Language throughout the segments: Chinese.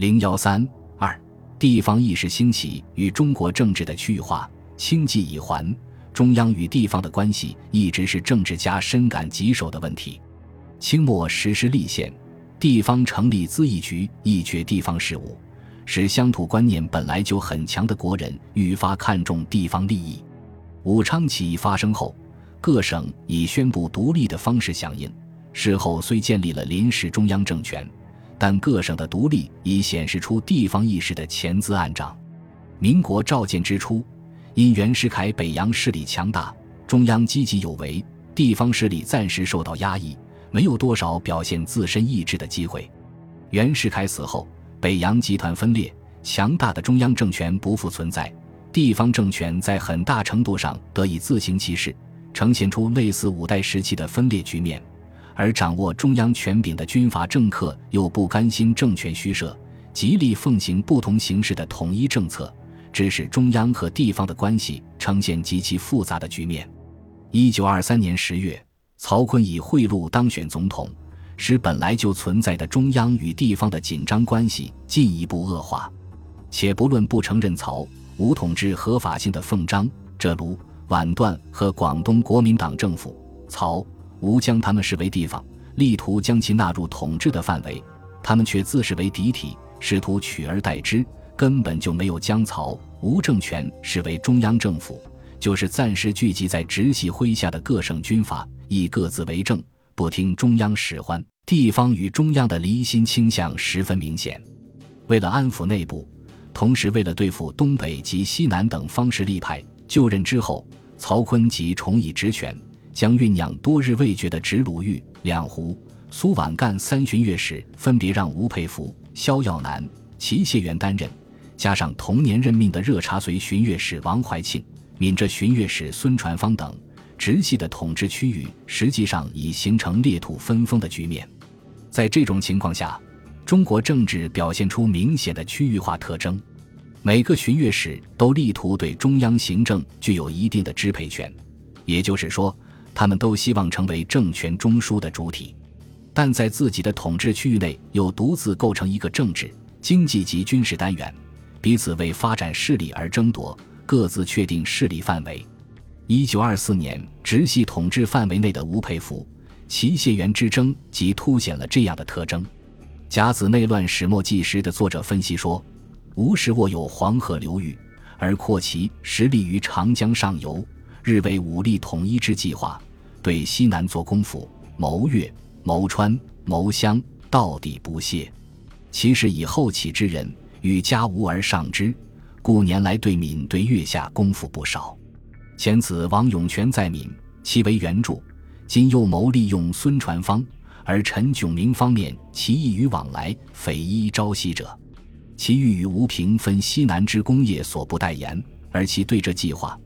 零幺三二，地方意识兴起与中国政治的区域化轻继一环，中央与地方的关系一直是政治家深感棘手的问题。清末实施立宪，地方成立咨议局，议决地方事务，使乡土观念本来就很强的国人愈发看重地方利益。武昌起义发生后，各省以宣布独立的方式响应，事后虽建立了临时中央政权。但各省的独立已显示出地方意识的潜滋暗长。民国召建之初，因袁世凯北洋势力强大，中央积极有为，地方势力暂时受到压抑，没有多少表现自身意志的机会。袁世凯死后，北洋集团分裂，强大的中央政权不复存在，地方政权在很大程度上得以自行其事，呈现出类似五代时期的分裂局面。而掌握中央权柄的军阀政客又不甘心政权虚设，极力奉行不同形式的统一政策，致使中央和地方的关系呈现极其复杂的局面。一九二三年十月，曹锟以贿赂当选总统，使本来就存在的中央与地方的紧张关系进一步恶化。且不论不承认曹吴统治合法性的奉张、浙卢、皖段和广东国民党政府，曹。吴将他们视为地方，力图将其纳入统治的范围，他们却自视为敌体，试图取而代之，根本就没有将曹吴政权视为中央政府，就是暂时聚集在直系麾下的各省军阀，亦各自为政，不听中央使唤。地方与中央的离心倾向十分明显。为了安抚内部，同时为了对付东北及西南等方势力派，就任之后，曹锟即重以职权。将酝酿多日未决的直鲁豫、两湖、苏皖赣三巡阅使分别让吴佩孚、萧耀南、齐燮元担任，加上同年任命的热察绥巡阅使王怀庆、闽浙巡阅使孙传芳等，直系的统治区域实际上已形成裂土分封的局面。在这种情况下，中国政治表现出明显的区域化特征，每个巡阅使都力图对中央行政具有一定的支配权，也就是说。他们都希望成为政权中枢的主体，但在自己的统治区域内又独自构成一个政治、经济及军事单元，彼此为发展势力而争夺，各自确定势力范围。一九二四年，直系统治范围内的吴佩孚、齐燮元之争即凸显了这样的特征。《甲子内乱始末纪实》的作者分析说：“吴氏握有黄河流域，而扩其实力于长江上游，日为武力统一之计划。”对西南做功夫，谋越、谋川、谋湘，到底不懈。其是以后起之人，与家无而上之，故年来对闽对越下功夫不少。前此王永泉在闽，其为援助；今又谋利用孙传芳，而陈炯明方面其意与往来，匪夷朝夕者。其欲与吴平分西南之功业所不待言，而其对这计划。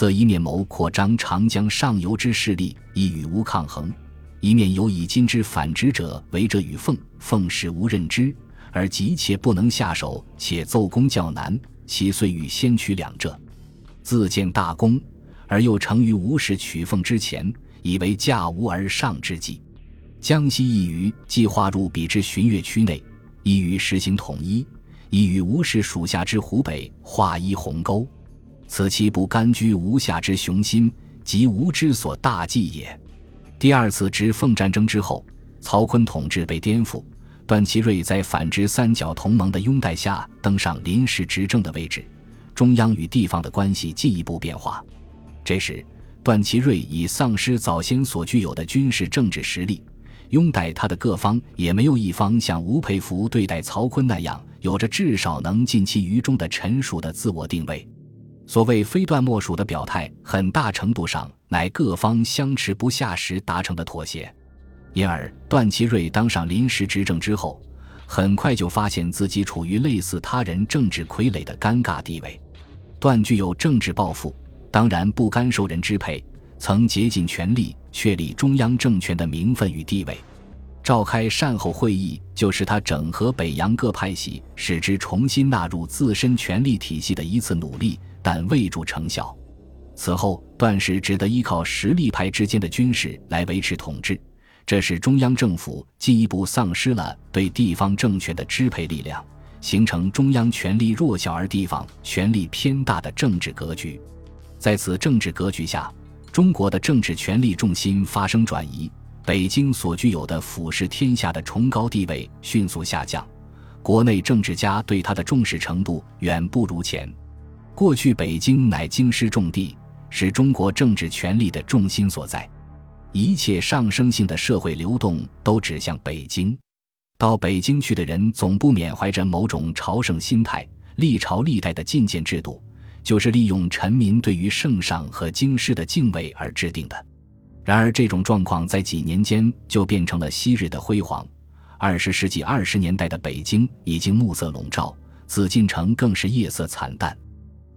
则一面谋扩张长江上游之势力，以与吴抗衡；一面有以今之反之者为者与奉，奉使无任之，而急切不能下手，且奏功较难，其遂欲先取两者，自建大功，而又成于吴氏取奉之前，以为驾吴而上之计。江西一隅既划入彼之巡阅区内，一于实行统一，亦与吴氏属下之湖北划一鸿沟。此其不甘居吴下之雄心，及吴之所大计也。第二次直奉战争之后，曹锟统治被颠覆，段祺瑞在反直三角同盟的拥戴下登上临时执政的位置，中央与地方的关系进一步变化。这时，段祺瑞已丧失早先所具有的军事政治实力，拥戴他的各方也没有一方像吴佩孚对待曹锟那样，有着至少能尽其于中的陈述的自我定位。所谓非断莫属的表态，很大程度上乃各方相持不下时达成的妥协。因而，段祺瑞当上临时执政之后，很快就发现自己处于类似他人政治傀儡的尴尬地位。段具有政治抱负，当然不甘受人支配，曾竭尽全力确立中央政权的名分与地位。召开善后会议，就是他整合北洋各派系，使之重新纳入自身权力体系的一次努力。但未著成效。此后，段氏只得依靠实力派之间的军事来维持统治，这使中央政府进一步丧失了对地方政权的支配力量，形成中央权力弱小而地方权力偏大的政治格局。在此政治格局下，中国的政治权力重心发生转移，北京所具有的俯视天下的崇高地位迅速下降，国内政治家对他的重视程度远不如前。过去，北京乃京师重地，是中国政治权力的重心所在，一切上升性的社会流动都指向北京。到北京去的人总不免怀着某种朝圣心态，历朝历代的进谏制度。就是利用臣民对于圣上和京师的敬畏而制定的。然而，这种状况在几年间就变成了昔日的辉煌。二十世纪二十年代的北京已经暮色笼罩，紫禁城更是夜色惨淡。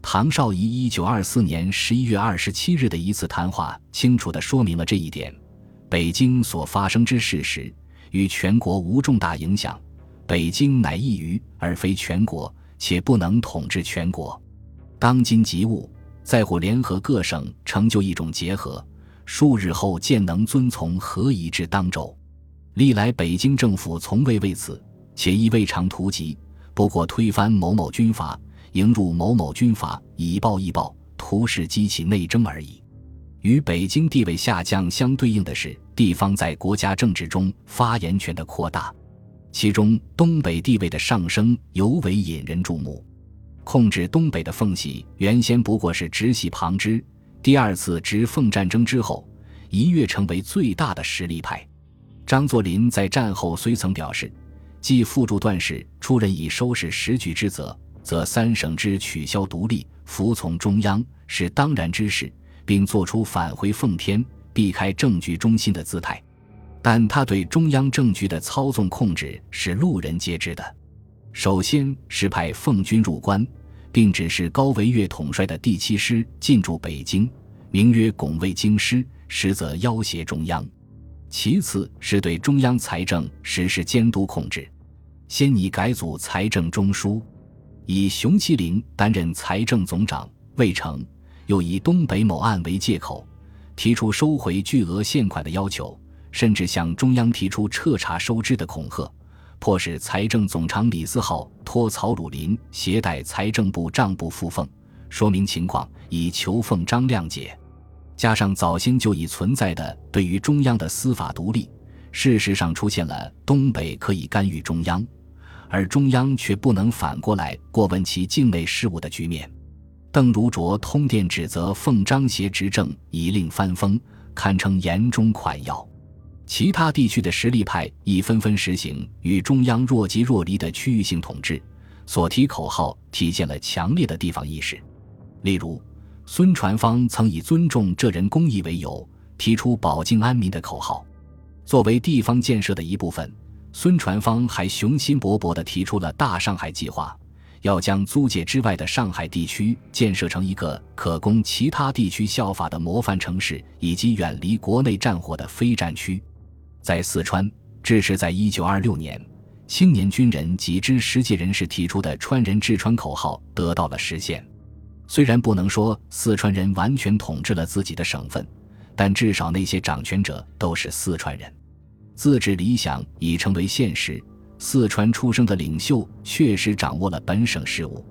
唐绍仪一九二四年十一月二十七日的一次谈话，清楚地说明了这一点：北京所发生之事实与全国无重大影响，北京乃一隅而非全国，且不能统治全国。当今急务，在乎联合各省，成就一种结合。数日后，见能遵从何以至当州。历来北京政府从未为此，且亦未尝图及。不过推翻某某军阀，迎入某某军阀，以暴易暴，图是激起内争而已。与北京地位下降相对应的是，地方在国家政治中发言权的扩大，其中东北地位的上升尤为引人注目。控制东北的奉系原先不过是直系旁支，第二次直奉战争之后，一跃成为最大的实力派。张作霖在战后虽曾表示，既附助段氏出任以收拾时局之责，则三省之取消独立、服从中央是当然之事，并做出返回奉天、避开政局中心的姿态。但他对中央政局的操纵控制是路人皆知的。首先是派奉军入关，并指示高维岳统帅的第七师进驻北京，名曰拱卫京师，实则要挟中央。其次是对中央财政实施监督控制，先拟改组财政中枢，以熊希龄担任财政总长，未成，又以东北某案为借口，提出收回巨额现款的要求，甚至向中央提出彻查收支的恐吓。迫使财政总长李思浩托曹汝霖携带财政部账簿赴奉，说明情况，以求奉张谅解。加上早先就已存在的对于中央的司法独立，事实上出现了东北可以干预中央，而中央却不能反过来过问其境内事务的局面。邓如琢通电指责奉张协执政以令翻风，堪称严中款要。其他地区的实力派亦纷纷实行与中央若即若离的区域性统治，所提口号体现了强烈的地方意识。例如，孙传芳曾以尊重浙人公益为由，提出保境安民的口号。作为地方建设的一部分，孙传芳还雄心勃勃地提出了大上海计划，要将租界之外的上海地区建设成一个可供其他地区效法的模范城市，以及远离国内战火的非战区。在四川，至是在一九二六年，青年军人及知识界人士提出的“川人治川”口号得到了实现。虽然不能说四川人完全统治了自己的省份，但至少那些掌权者都是四川人。自治理想已成为现实，四川出生的领袖确实掌握了本省事务，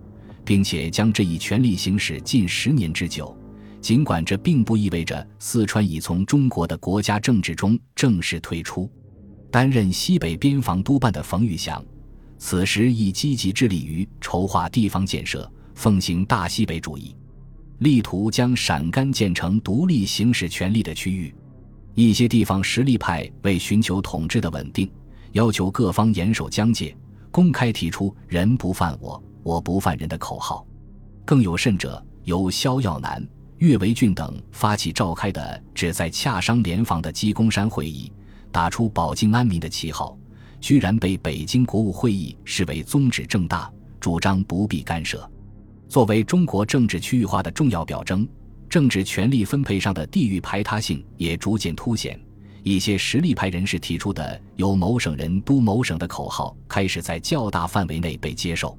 并且将这一权力行使近十年之久。尽管这并不意味着四川已从中国的国家政治中正式退出，担任西北边防督办的冯玉祥，此时亦积极致力于筹划地方建设，奉行大西北主义，力图将陕甘建成独立行使权力的区域。一些地方实力派为寻求统治的稳定，要求各方严守疆界，公开提出“人不犯我，我不犯人”的口号。更有甚者，由萧耀南。岳维俊等发起召开的旨在洽商联防的鸡公山会议，打出保境安民的旗号，居然被北京国务会议视为宗旨正大，主张不必干涉。作为中国政治区域化的重要表征，政治权力分配上的地域排他性也逐渐凸显。一些实力派人士提出的由某省人督某省的口号，开始在较大范围内被接受。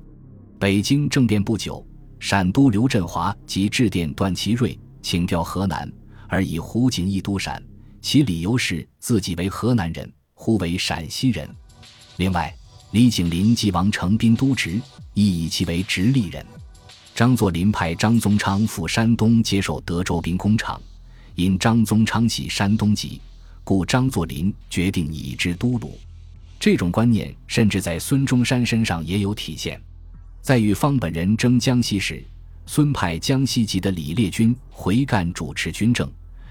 北京政变不久。陕都刘振华即致电段祺瑞，请调河南，而以胡景义督陕，其理由是自己为河南人，忽为陕西人。另外，李景林继王承斌都职，亦以其为直隶人。张作霖派张宗昌赴山东接受德州兵工厂，因张宗昌系山东籍，故张作霖决定以之都鲁。这种观念甚至在孙中山身上也有体现。在与方本人争江西时，孙派江西籍的李烈钧回赣主持军政，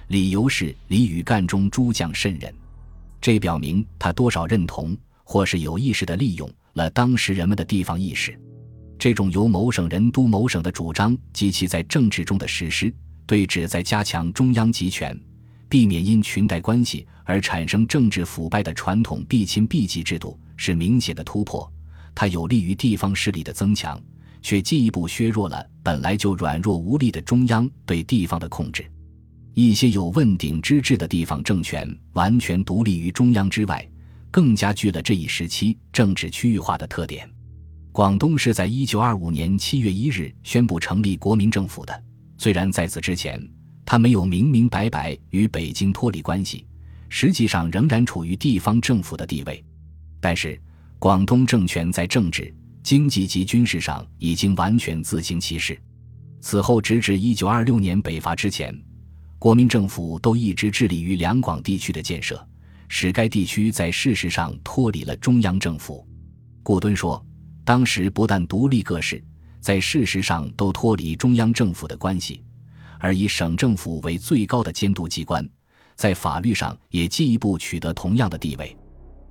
理由是李与赣中诸将甚人。这表明他多少认同。或是有意识地利用了当时人们的地方意识，这种由某省人督某省的主张及其在政治中的实施，对旨在加强中央集权、避免因裙带关系而产生政治腐败的传统避亲必继制度是明显的突破。它有利于地方势力的增强，却进一步削弱了本来就软弱无力的中央对地方的控制。一些有问鼎之志的地方政权完全独立于中央之外。更加具了这一时期政治区域化的特点。广东是在一九二五年七月一日宣布成立国民政府的，虽然在此之前，它没有明明白白与北京脱离关系，实际上仍然处于地方政府的地位。但是，广东政权在政治、经济及军事上已经完全自行其事。此后，直至一九二六年北伐之前，国民政府都一直致力于两广地区的建设。使该地区在事实上脱离了中央政府，顾敦说，当时不但独立各市，在事实上都脱离中央政府的关系，而以省政府为最高的监督机关，在法律上也进一步取得同样的地位。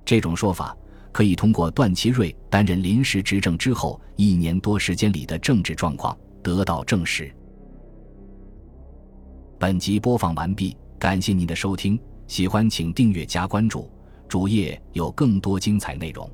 这种说法可以通过段祺瑞担任临时执政之后一年多时间里的政治状况得到证实。本集播放完毕，感谢您的收听。喜欢请订阅加关注，主页有更多精彩内容。